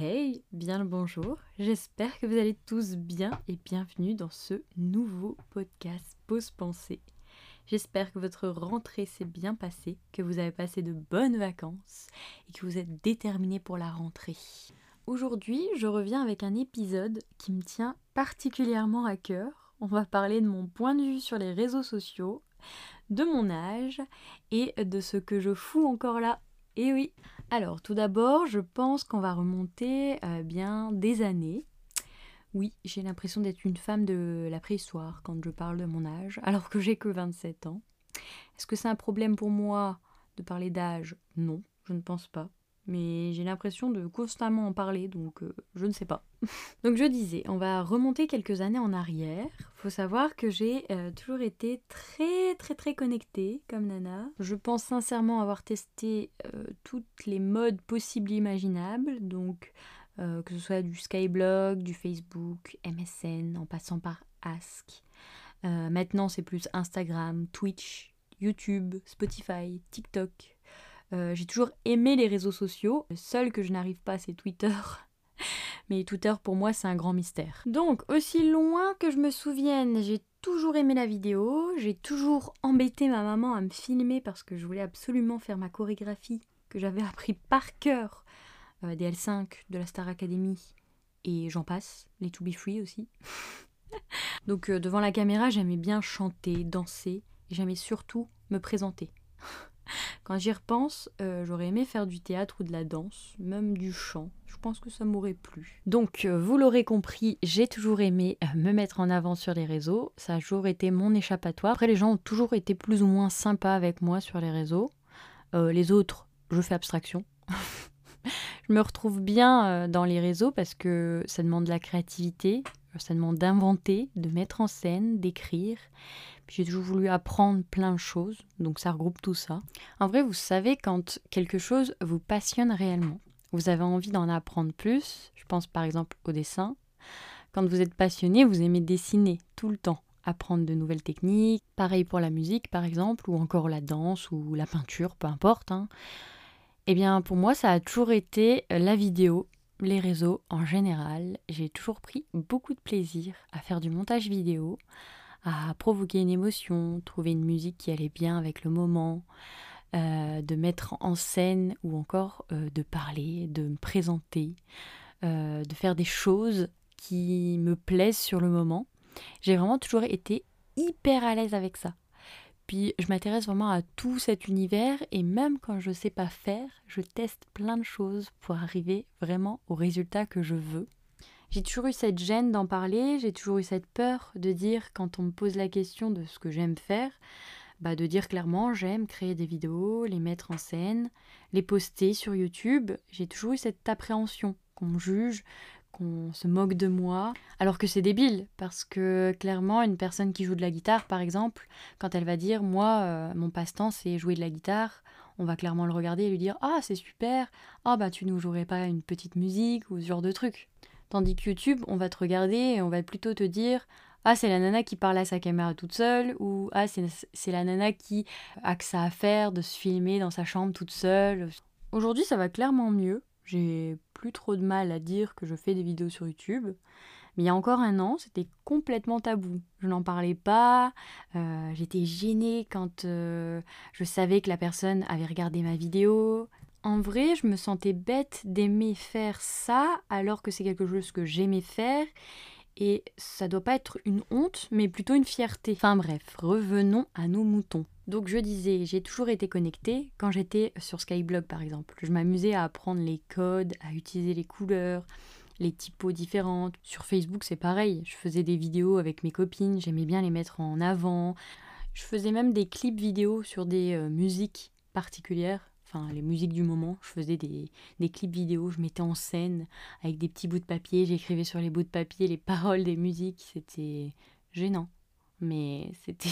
Hey, bien le bonjour. J'espère que vous allez tous bien et bienvenue dans ce nouveau podcast Pause Pensée. J'espère que votre rentrée s'est bien passée, que vous avez passé de bonnes vacances et que vous êtes déterminés pour la rentrée. Aujourd'hui, je reviens avec un épisode qui me tient particulièrement à cœur. On va parler de mon point de vue sur les réseaux sociaux, de mon âge et de ce que je fous encore là. Et oui, alors, tout d'abord, je pense qu'on va remonter euh, bien des années. Oui, j'ai l'impression d'être une femme de la préhistoire quand je parle de mon âge, alors que j'ai que 27 ans. Est-ce que c'est un problème pour moi de parler d'âge? Non, je ne pense pas mais j'ai l'impression de constamment en parler, donc euh, je ne sais pas. donc je disais, on va remonter quelques années en arrière. Faut savoir que j'ai euh, toujours été très très très connectée comme Nana. Je pense sincèrement avoir testé euh, toutes les modes possibles et imaginables, donc que ce soit du Skyblog, du Facebook, MSN, en passant par Ask. maintenant c'est plus Instagram, Twitch, YouTube, Spotify, TikTok. Euh, j'ai toujours aimé les réseaux sociaux. Le seul que je n'arrive pas, c'est Twitter. Mais Twitter, pour moi, c'est un grand mystère. Donc, aussi loin que je me souvienne, j'ai toujours aimé la vidéo. J'ai toujours embêté ma maman à me filmer parce que je voulais absolument faire ma chorégraphie que j'avais appris par cœur euh, des L5, de la Star Academy. Et j'en passe, les To Be Free aussi. Donc, euh, devant la caméra, j'aimais bien chanter, danser. Et j'aimais surtout me présenter. Quand j'y repense, euh, j'aurais aimé faire du théâtre ou de la danse, même du chant. Je pense que ça m'aurait plu. Donc, euh, vous l'aurez compris, j'ai toujours aimé euh, me mettre en avant sur les réseaux. Ça a toujours été mon échappatoire. Après, les gens ont toujours été plus ou moins sympas avec moi sur les réseaux. les autres, je fais abstraction. je me retrouve bien dans les réseaux parce que ça demande de la créativité, d'inventer, de mettre en scène, d'écrire. J'ai toujours voulu apprendre plein de choses, donc ça regroupe tout ça. En vrai, vous savez quand quelque chose vous passionne réellement. Vous avez envie d'en apprendre plus, je pense par exemple au dessin. Quand vous êtes passionné, vous aimez dessiner tout le temps, apprendre de nouvelles techniques. Pareil pour la musique par exemple, ou encore la danse ou la peinture, peu importe. Hein. Eh bien pour moi, ça a toujours été la vidéo, les réseaux en général. J'ai toujours pris beaucoup de plaisir à faire du montage vidéo, à provoquer une émotion, trouver une musique qui allait bien avec le moment, euh, de mettre en scène ou encore euh, de parler, de me présenter, euh, de faire des choses qui me plaisent sur le moment. J'ai vraiment toujours été hyper à l'aise avec ça. Puis je m'intéresse vraiment à tout cet univers et même quand je ne sais pas faire, je teste plein de choses pour arriver vraiment au résultat que je veux. J'ai toujours eu cette gêne d'en parler, j'ai toujours eu cette peur de dire quand on me pose la question de ce que j'aime faire, bah de dire clairement j'aime créer des vidéos, les mettre en scène, les poster sur YouTube. J'ai toujours eu cette appréhension qu'on me juge, qu'on se moque de moi, alors que c'est débile, parce que clairement, une personne qui joue de la guitare, par exemple, quand elle va dire, moi, euh, mon passe-temps, c'est jouer de la guitare, on va clairement le regarder et lui dire, ah, c'est super, ah, bah, tu nous jouerais pas une petite musique ou ce genre de truc. Tandis que YouTube, on va te regarder et on va plutôt te dire Ah, c'est la nana qui parle à sa caméra toute seule, ou Ah, c'est la nana qui a que ça à faire de se filmer dans sa chambre toute seule. Aujourd'hui, ça va clairement mieux. J'ai plus trop de mal à dire que je fais des vidéos sur YouTube. Mais il y a encore un an, c'était complètement tabou. Je n'en parlais pas, euh, j'étais gênée quand euh, je savais que la personne avait regardé ma vidéo. En vrai, je me sentais bête d'aimer faire ça alors que c'est quelque chose que j'aimais faire et ça doit pas être une honte mais plutôt une fierté. Enfin bref, revenons à nos moutons. Donc je disais, j'ai toujours été connectée quand j'étais sur Skyblog par exemple. Je m'amusais à apprendre les codes, à utiliser les couleurs, les typos différentes. Sur Facebook, c'est pareil. Je faisais des vidéos avec mes copines, j'aimais bien les mettre en avant. Je faisais même des clips vidéo sur des euh, musiques particulières enfin les musiques du moment. Je faisais des, clips vidéo, je mettais en scène avec des petits bouts de papier, j'écrivais sur les bouts de papier les paroles des musiques. C'était gênant, mais c'était.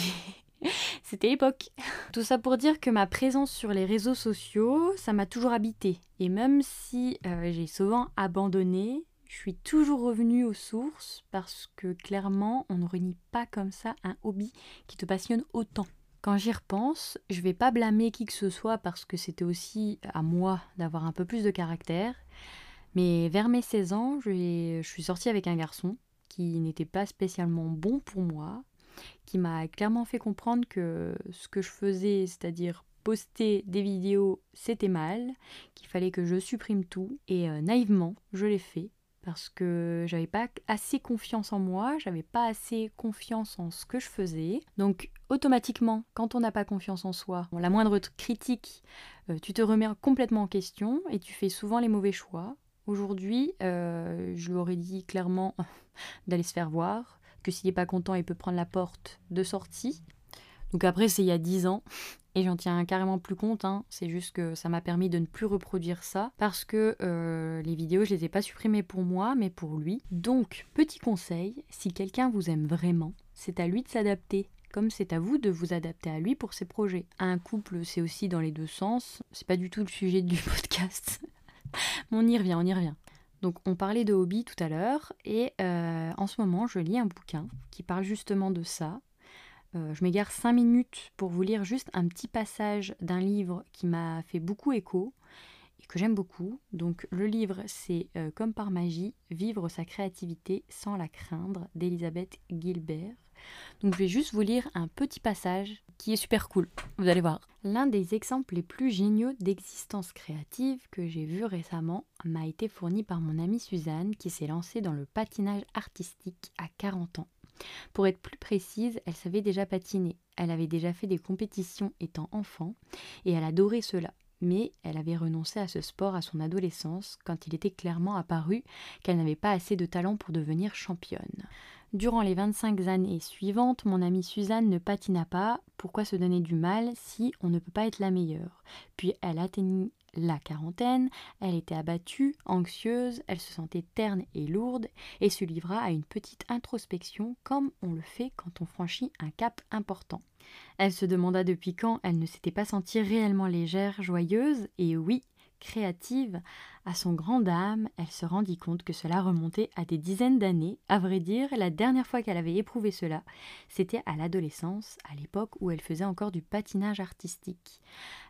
C'était l'époque. Tout ça pour dire que ma présence sur les réseaux sociaux, ça m'a toujours habité. Et même si euh, j'ai souvent abandonné, je suis toujours revenue aux sources parce que clairement, on ne renie pas comme ça un hobby qui te passionne autant. Quand j'y repense, je vais pas blâmer qui que ce soit parce que c'était aussi à moi d'avoir un peu plus de caractère. Mais vers mes 16 ans, je suis sortie avec un garçon qui n'était pas spécialement bon pour moi, qui m'a clairement fait comprendre que ce que je faisais, c'est-à-dire poster des vidéos, c'était mal, qu'il fallait que je supprime tout. Et euh, naïvement, je l'ai fait parce que j'avais pas assez confiance en moi, j'avais pas assez confiance en ce que je faisais. Donc automatiquement, quand on n'a pas confiance en soi, la moindre critique, euh, tu te remets complètement en question et tu fais souvent les mauvais choix. Aujourd'hui, euh, je lui aurais dit clairement d'aller se faire voir, que s'il n'est pas content, il peut prendre la porte de sortie. Donc après, c'est il y a 10 ans. Et j'en tiens carrément plus compte, hein. c'est juste que ça m'a permis de ne plus reproduire ça parce que euh, les vidéos, je les ai pas supprimées pour moi, mais pour lui. Donc, petit conseil, si quelqu'un vous aime vraiment, c'est à lui de s'adapter comme c'est à vous de vous adapter à lui pour ses projets. Un couple, c'est aussi dans les deux sens. C'est pas du tout le sujet du podcast. on y revient, on y revient. Donc on parlait de hobby tout à l'heure et euh, en ce moment je lis un bouquin qui parle justement de ça. Euh, je m'égare 5 minutes pour vous lire juste un petit passage d'un livre qui m'a fait beaucoup écho et que j'aime beaucoup. Donc le livre c'est euh, Comme par magie, vivre sa créativité sans la craindre d'Elisabeth Gilbert. Donc je vais juste vous lire un petit passage qui est super cool, vous allez voir. L'un des exemples les plus géniaux d'existence créative que j'ai vu récemment m'a été fourni par mon amie Suzanne qui s'est lancée dans le patinage artistique à 40 ans. Pour être plus précise, elle savait déjà patiner. Elle avait déjà fait des compétitions étant enfant et elle adorait cela. Mais elle avait renoncé à ce sport à son adolescence quand il était clairement apparu qu'elle n'avait pas assez de talent pour devenir championne. Durant les 25 années suivantes, mon amie Suzanne ne patina pas. Pourquoi se donner du mal si on ne peut pas être la meilleure? Puis elle atteignit la quarantaine, elle était abattue, anxieuse, elle se sentait terne et lourde et se livra à une petite introspection comme on le fait quand on franchit un cap important. Elle se demanda depuis quand elle ne s'était pas sentie réellement légère, joyeuse, et oui, créative, à son grand âme, elle se rendit compte que cela remontait à des dizaines d'années. À vrai dire, la dernière fois qu'elle avait éprouvé cela, c'était à l'adolescence, à l'époque où elle faisait encore du patinage artistique.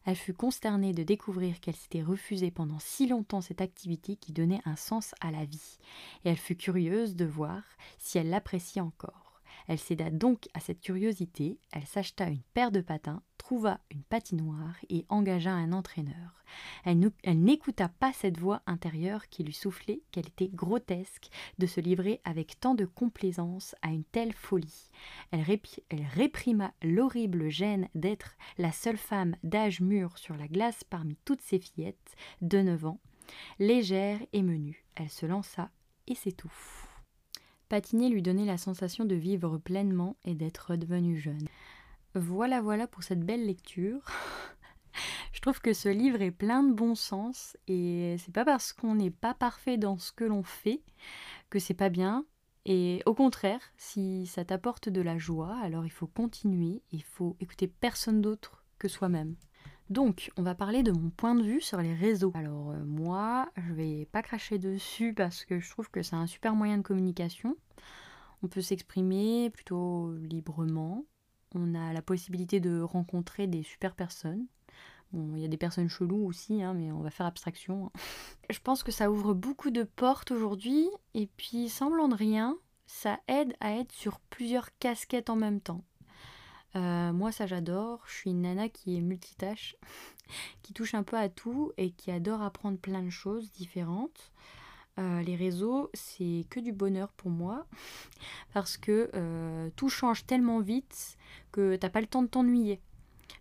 Elle fut consternée de découvrir qu'elle s'était refusée pendant si longtemps cette activité qui donnait un sens à la vie, et elle fut curieuse de voir si elle l'appréciait encore. Elle céda donc à cette curiosité, elle s'acheta une paire de patins, trouva une patinoire et engagea un entraîneur. Elle, n'écouta pas cette voix intérieure qui lui soufflait qu'elle était grotesque de se livrer avec tant de complaisance à une telle folie. Elle, réprima l'horrible gêne d'être la seule femme d'âge mûr sur la glace parmi toutes ces fillettes de neuf ans. Légère et menue, elle se lança et s'étouffe. Patiner lui donnait la sensation de vivre pleinement et d'être redevenu jeune. Voilà, voilà pour cette belle lecture. Je trouve que ce livre est plein de bon sens et c'est pas parce qu'on n'est pas parfait dans ce que l'on fait que c'est pas bien. Et au contraire, si ça t'apporte de la joie, alors il faut continuer, il faut écouter personne d'autre que soi-même. Donc, on va parler de mon point de vue sur les réseaux. Alors, euh, moi, je vais pas cracher dessus parce que je trouve que c'est un super moyen de communication. On peut s'exprimer plutôt librement. On a la possibilité de rencontrer des super personnes. Bon, il y a des personnes cheloues aussi, hein, mais on va faire abstraction. je pense que ça ouvre beaucoup de portes aujourd'hui. Et puis, semblant de rien, ça aide à être sur plusieurs casquettes en même temps. Euh, moi, ça j'adore. Je suis une nana qui est multitâche, qui touche un peu à tout et qui adore apprendre plein de choses différentes. Euh, les réseaux, c'est que du bonheur pour moi parce que euh, tout change tellement vite que t'as pas le temps de t'ennuyer.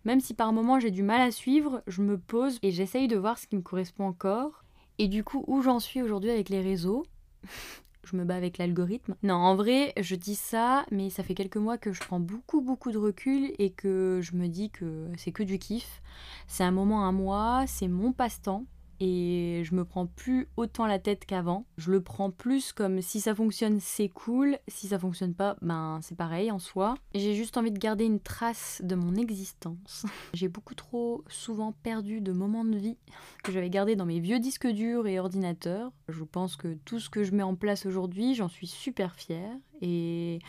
Même si par moments j'ai du mal à suivre, je me pose et j'essaye de voir ce qui me correspond encore. Et du coup, où j'en suis aujourd'hui avec les réseaux? je me bats avec l'algorithme. Non, en vrai, je dis ça, mais ça fait quelques mois que je prends beaucoup, beaucoup de recul et que je me dis que c'est que du kiff. C'est un moment à moi, c'est mon passe-temps et je me prends plus autant la tête qu'avant. Je le prends plus comme si ça fonctionne, c'est cool, si ça fonctionne pas, ben c'est pareil en soi. J'ai juste envie de garder une trace de mon existence. J'ai beaucoup trop souvent perdu de moments de vie que j'avais gardés dans mes vieux disques durs et ordinateurs. Je pense que tout ce que je mets en place aujourd'hui, j'en suis super fière et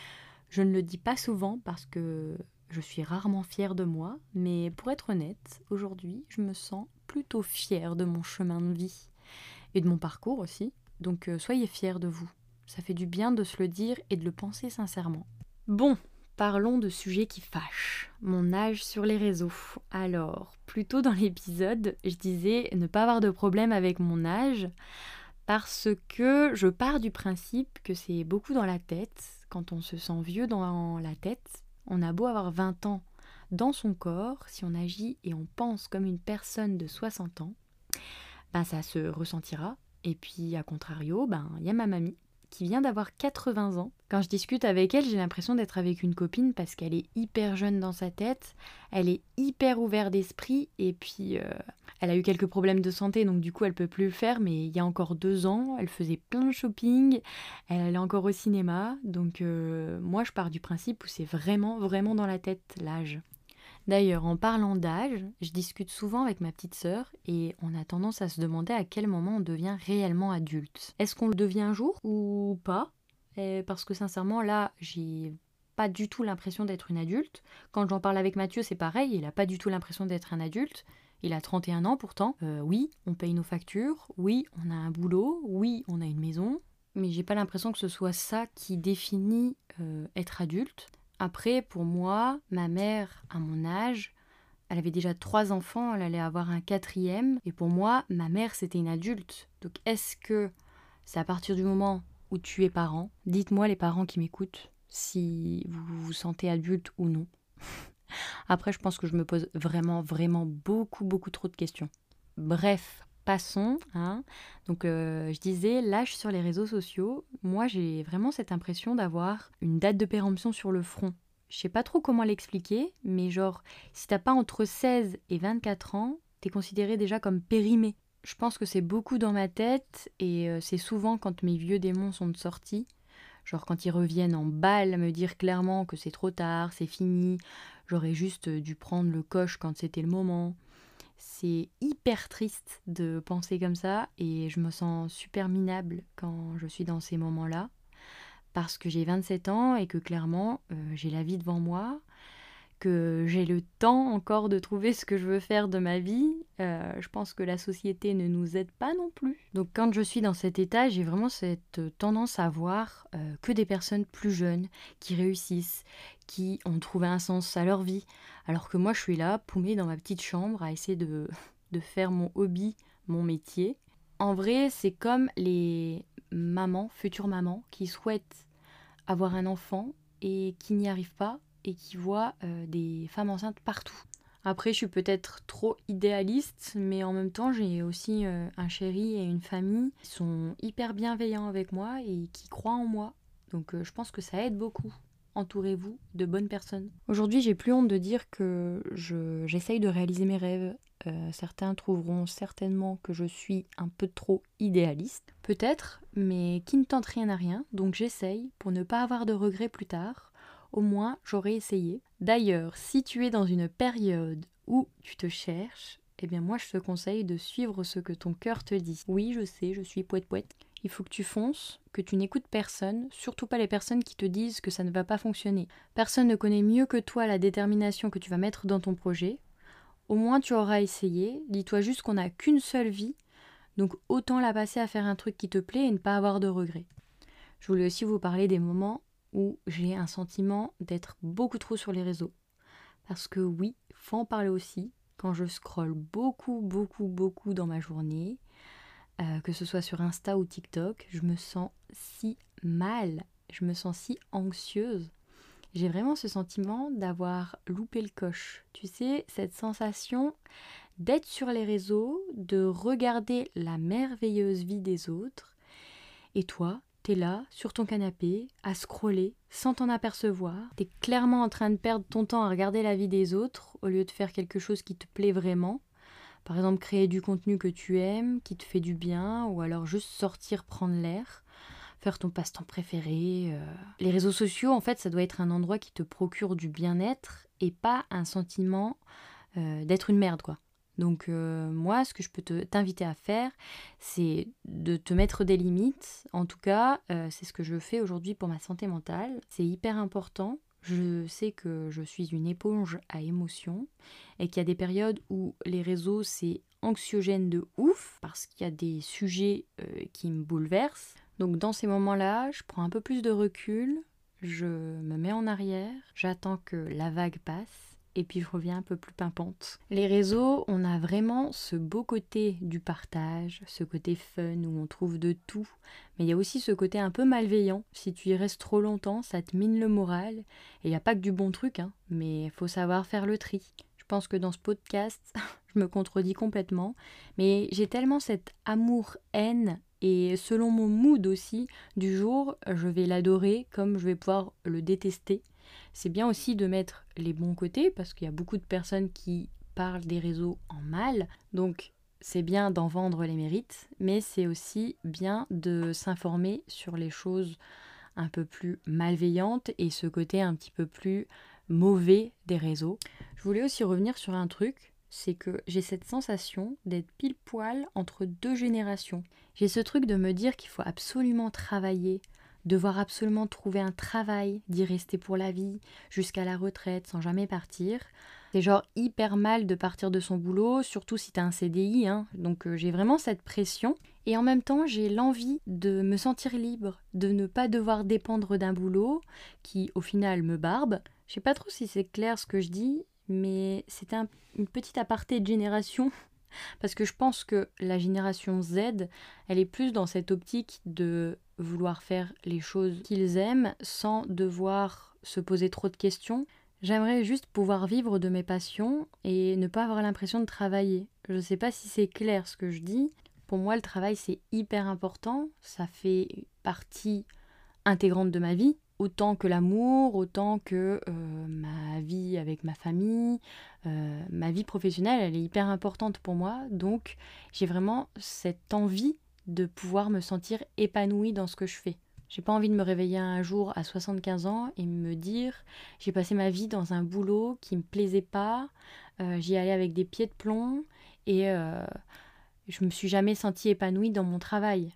je ne le dis pas souvent parce que je suis rarement fière de moi, mais pour être honnête, aujourd'hui, je me sens plutôt fière de mon chemin de vie. et de mon parcours aussi. Donc euh, soyez fiers de vous. Ça fait du bien de se le dire et de le penser sincèrement. Bon, parlons de sujets qui fâchent. Mon âge sur les réseaux. Alors, plus tôt dans l'épisode, je disais ne pas avoir de problème avec mon âge parce que je pars du principe que c'est beaucoup dans la tête. Quand on se sent vieux dans la tête, on a beau avoir 20 ans dans son corps, si on agit et on pense comme une personne de 60 ans, ben ça se ressentira. Et puis, à contrario, ben il y a ma mamie qui vient d'avoir 80 ans. Quand je discute avec elle, j'ai l'impression d'être avec une copine parce qu'elle est hyper jeune dans sa tête, elle est hyper ouverte d'esprit et puis euh, elle a eu quelques problèmes de santé donc du coup elle peut plus le faire mais il y a encore deux ans, elle faisait plein de shopping, elle allait encore au cinéma donc euh, moi je pars du principe où c'est vraiment vraiment dans la tête l'âge. D'ailleurs, en parlant d'âge, je discute souvent avec ma petite sœur et on a tendance à se demander à quel moment on devient réellement adulte. Est-ce qu'on le devient un jour ou pas? Parce que sincèrement, là, j'ai pas du tout l'impression d'être une adulte. Quand j'en parle avec Mathieu, c'est pareil, il a pas du tout l'impression d'être un adulte. Il a 31 ans pourtant. Euh, oui, on paye nos factures. Oui, on a un boulot. Oui, on a une maison. Mais j'ai pas l'impression que ce soit ça qui définit euh, être adulte. Après, pour moi, ma mère, à mon âge, elle avait déjà trois enfants, elle allait avoir un quatrième. Et pour moi, ma mère, c'était une adulte. Donc est-ce que c'est à partir du moment où tu es parent Dites-moi les parents qui m'écoutent si vous vous sentez adulte ou non. Après, je pense que je me pose vraiment, vraiment beaucoup, beaucoup trop de questions. Bref, passons. Hein. Donc, euh, je disais, l'âge sur les réseaux sociaux, moi, j'ai vraiment cette impression d'avoir une date de péremption sur le front. Je sais pas trop comment l'expliquer, mais genre, si t'as pas entre 16 et 24 ans, t'es considéré déjà comme périmé. Je pense que c'est beaucoup dans ma tête, et euh, c'est souvent quand mes vieux démons sont sortis, genre quand ils reviennent en balle, me dire clairement que c'est trop tard, c'est fini, j'aurais juste dû prendre le coche quand c'était le moment. C'est hyper triste de penser comme ça et je me sens super minable quand je suis dans ces moments-là. Parce que j'ai 27 ans et que clairement euh, j'ai la vie devant moi que j'ai le temps encore de trouver ce que je veux faire de ma vie. Euh, je pense que la société ne nous aide pas non plus. Donc quand je suis dans cet état, j'ai vraiment cette tendance à voir euh, que des personnes plus jeunes qui réussissent, qui ont trouvé un sens à leur vie, alors que moi je suis là, paumée dans ma petite chambre, à essayer de, de faire mon hobby, mon métier. En vrai, c'est comme les mamans, futures mamans, qui souhaitent avoir un enfant et qui n'y arrivent pas et qui voit euh, des femmes enceintes partout. Après, je suis peut-être trop idéaliste, mais en même temps, j'ai aussi euh, un chéri et une famille qui sont hyper bienveillants avec moi et qui croient en moi. Donc, euh, je pense que ça aide beaucoup. Entourez-vous de bonnes personnes. Aujourd'hui, j'ai plus honte de dire que j'essaye de réaliser mes rêves. certains trouveront certainement que je suis un peu trop idéaliste. Peut-être, mais qui ne tente rien à rien. Donc, j'essaye pour ne pas avoir de regrets plus tard au moins j'aurais essayé. D'ailleurs, si tu es dans une période où tu te cherches, eh bien moi je te conseille de suivre ce que ton cœur te dit. Oui, je sais, je suis poète poète. Il faut que tu fonces, que tu n'écoutes personne, surtout pas les personnes qui te disent que ça ne va pas fonctionner. Personne ne connaît mieux que toi la détermination que tu vas mettre dans ton projet. Au moins tu auras essayé, dis-toi juste qu'on n'a qu'une seule vie, donc autant la passer à faire un truc qui te plaît et ne pas avoir de regrets. Je voulais aussi vous parler des moments où j'ai un sentiment d'être beaucoup trop sur les réseaux. Parce que oui, faut en parler aussi. Quand je scrolle beaucoup, beaucoup, beaucoup dans ma journée, euh, que ce soit sur Insta ou TikTok, je me sens si mal, je me sens si anxieuse. J'ai vraiment ce sentiment d'avoir loupé le coche. Tu sais, cette sensation d'être sur les réseaux, de regarder la merveilleuse vie des autres, et toi, T'es là, sur ton canapé, à scroller, sans t'en apercevoir. T'es clairement en train de perdre ton temps à regarder la vie des autres, au lieu de faire quelque chose qui te plaît vraiment. Par exemple, créer du contenu que tu aimes, qui te fait du bien, ou alors juste sortir prendre l'air, faire ton passe-temps préféré. Euh. Les réseaux sociaux, en fait, ça doit être un endroit qui te procure du bien-être et pas un sentiment euh, d'être une merde, quoi. Donc euh, moi, ce que je peux t'inviter à faire, c'est de te mettre des limites. En tout cas, euh, c'est ce que je fais aujourd'hui pour ma santé mentale. C'est hyper important. Je sais que je suis une éponge à émotions et qu'il y a des périodes où les réseaux, c'est anxiogène de ouf parce qu'il y a des sujets euh, qui me bouleversent. Donc dans ces moments-là, je prends un peu plus de recul, je me mets en arrière, j'attends que la vague passe et puis je reviens un peu plus pimpante. Les réseaux, on a vraiment ce beau côté du partage, ce côté fun où on trouve de tout, mais il y a aussi ce côté un peu malveillant. Si tu y restes trop longtemps, ça te mine le moral. Et il n'y a pas que du bon truc, hein, mais il faut savoir faire le tri. Je pense que dans ce podcast, je me contredis complètement, mais j'ai tellement cet amour-haine et selon mon mood aussi du jour, je vais l'adorer comme je vais pouvoir le détester. C'est bien aussi de mettre les bons côtés parce qu'il y a beaucoup de personnes qui parlent des réseaux en mal. Donc c'est bien d'en vendre les mérites, mais c'est aussi bien de s'informer sur les choses un peu plus malveillantes et ce côté un petit peu plus mauvais des réseaux. Je voulais aussi revenir sur un truc, c'est que j'ai cette sensation d'être pile poil entre deux générations. J'ai ce truc de me dire qu'il faut absolument travailler devoir absolument trouver un travail, d'y rester pour la vie, jusqu'à la retraite, sans jamais partir. C'est genre hyper mal de partir de son boulot, surtout si t'as un CDI, hein. donc euh, j'ai vraiment cette pression. Et en même temps, j'ai l'envie de me sentir libre, de ne pas devoir dépendre d'un boulot qui, au final, me barbe. Je sais pas trop si c'est clair ce que je dis, mais c'est un, une petite aparté de génération parce que je pense que la génération Z, elle est plus dans cette optique de vouloir faire les choses qu'ils aiment sans devoir se poser trop de questions. J'aimerais juste pouvoir vivre de mes passions et ne pas avoir l'impression de travailler. Je ne sais pas si c'est clair ce que je dis. Pour moi, le travail, c'est hyper important. Ça fait partie intégrante de ma vie, autant que l'amour, autant que euh, ma vie avec ma famille, euh, ma vie professionnelle, elle est hyper importante pour moi. Donc, j'ai vraiment cette envie de pouvoir me sentir épanouie dans ce que je fais. J'ai pas envie de me réveiller un jour à 75 ans et me dire j'ai passé ma vie dans un boulot qui me plaisait pas, euh, j'y allais avec des pieds de plomb et euh, je me suis jamais sentie épanouie dans mon travail.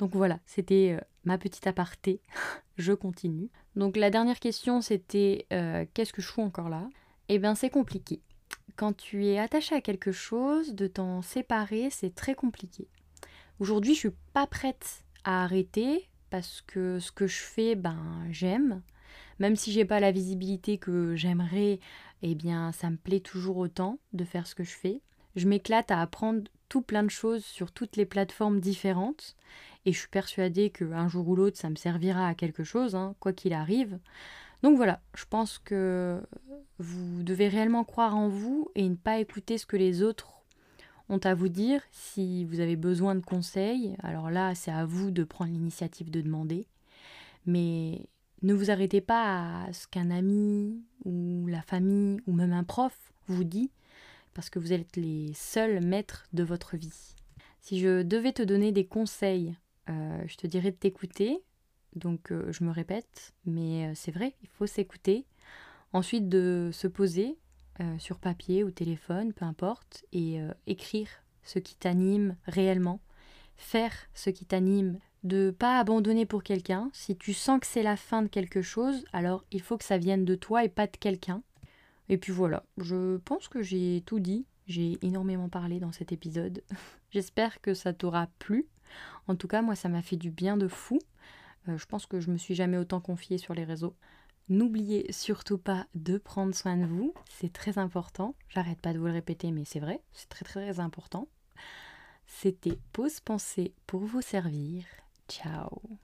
Donc voilà, c'était euh, ma petite aparté. je continue. Donc la dernière question c'était qu'est-ce que je fous encore là? Eh bien c'est compliqué. Quand tu es attaché à quelque chose, de t'en séparer, c'est très compliqué. Aujourd'hui, je suis pas prête à arrêter parce que ce que je fais, ben j'aime. Même si j'ai pas la visibilité que j'aimerais, eh bien ça me plaît toujours autant de faire ce que je fais. Je m'éclate à apprendre tout plein de choses sur toutes les plateformes différentes et je suis persuadée qu'un jour ou l'autre ça me servira à quelque chose, hein, quoi qu'il arrive. Donc voilà, je pense que vous devez réellement croire en vous et ne pas écouter ce que les autres ont à vous dire. Si vous avez besoin de conseils, alors là, c'est à vous de prendre l'initiative de demander. Mais ne vous arrêtez pas à ce qu'un ami ou la famille ou même un prof vous dit, parce que vous êtes les seuls maîtres de votre vie. Si je devais te donner des conseils, euh, je te dirais de t'écouter. Donc euh, je me répète, mais euh, c'est vrai, il faut s'écouter. Ensuite de se poser, euh, sur papier ou téléphone, peu importe, et écrire ce qui t'anime réellement, faire ce qui t'anime, de pas abandonner pour quelqu'un. Si tu sens que c'est la fin de quelque chose, alors il faut que ça vienne de toi et pas de quelqu'un. Et puis voilà, je pense que j'ai tout dit. J'ai énormément parlé dans cet épisode. J'espère que ça t'aura plu. En tout cas, moi, ça m'a fait du bien de fou. Euh, je pense que je me suis jamais autant confiée sur les réseaux. N'oubliez surtout pas de prendre soin de vous, c'est très important. J'arrête pas de vous le répéter, mais c'est vrai, c'est très très important. C'était Pause Pensée pour vous servir. Ciao